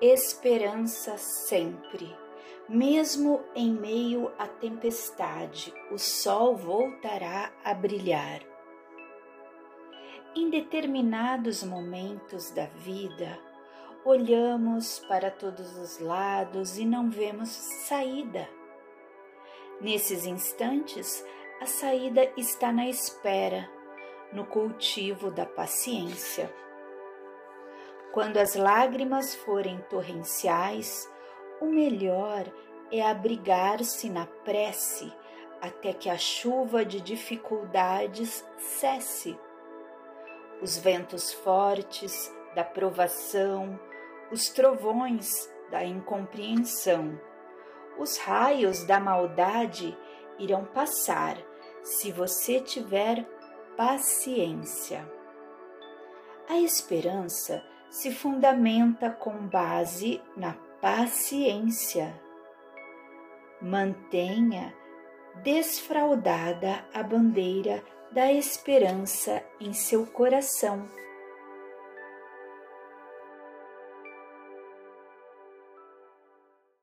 esperança sempre. Mesmo em meio à tempestade, o sol voltará a brilhar. Em determinados momentos da vida, olhamos para todos os lados e não vemos saída. Nesses instantes, a saída está na espera, no cultivo da paciência. Quando as lágrimas forem torrenciais, o melhor é abrigar-se na prece até que a chuva de dificuldades cesse. Os ventos fortes da provação, os trovões da incompreensão, os raios da maldade irão passar se você tiver paciência. A esperança se fundamenta com base na paciência. Mantenha desfraudada a bandeira da esperança em seu coração